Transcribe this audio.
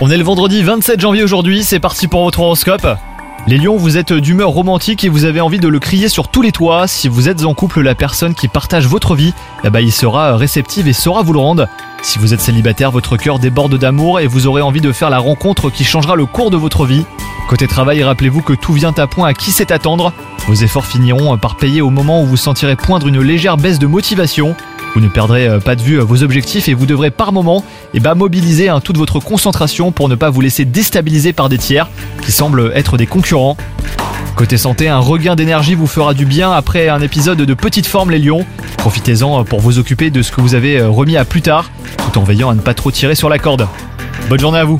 On est le vendredi 27 janvier aujourd'hui, c'est parti pour votre horoscope. Les lions, vous êtes d'humeur romantique et vous avez envie de le crier sur tous les toits. Si vous êtes en couple, la personne qui partage votre vie, eh ben, il sera réceptive et saura vous le rendre. Si vous êtes célibataire, votre cœur déborde d'amour et vous aurez envie de faire la rencontre qui changera le cours de votre vie. Côté travail, rappelez-vous que tout vient à point à qui sait attendre. Vos efforts finiront par payer au moment où vous sentirez poindre une légère baisse de motivation. Vous ne perdrez euh, pas de vue euh, vos objectifs et vous devrez par moment eh ben, mobiliser hein, toute votre concentration pour ne pas vous laisser déstabiliser par des tiers qui semblent être des concurrents. Côté santé, un regain d'énergie vous fera du bien après un épisode de petite forme les lions. Profitez-en euh, pour vous occuper de ce que vous avez remis à plus tard, tout en veillant à ne pas trop tirer sur la corde. Bonne journée à vous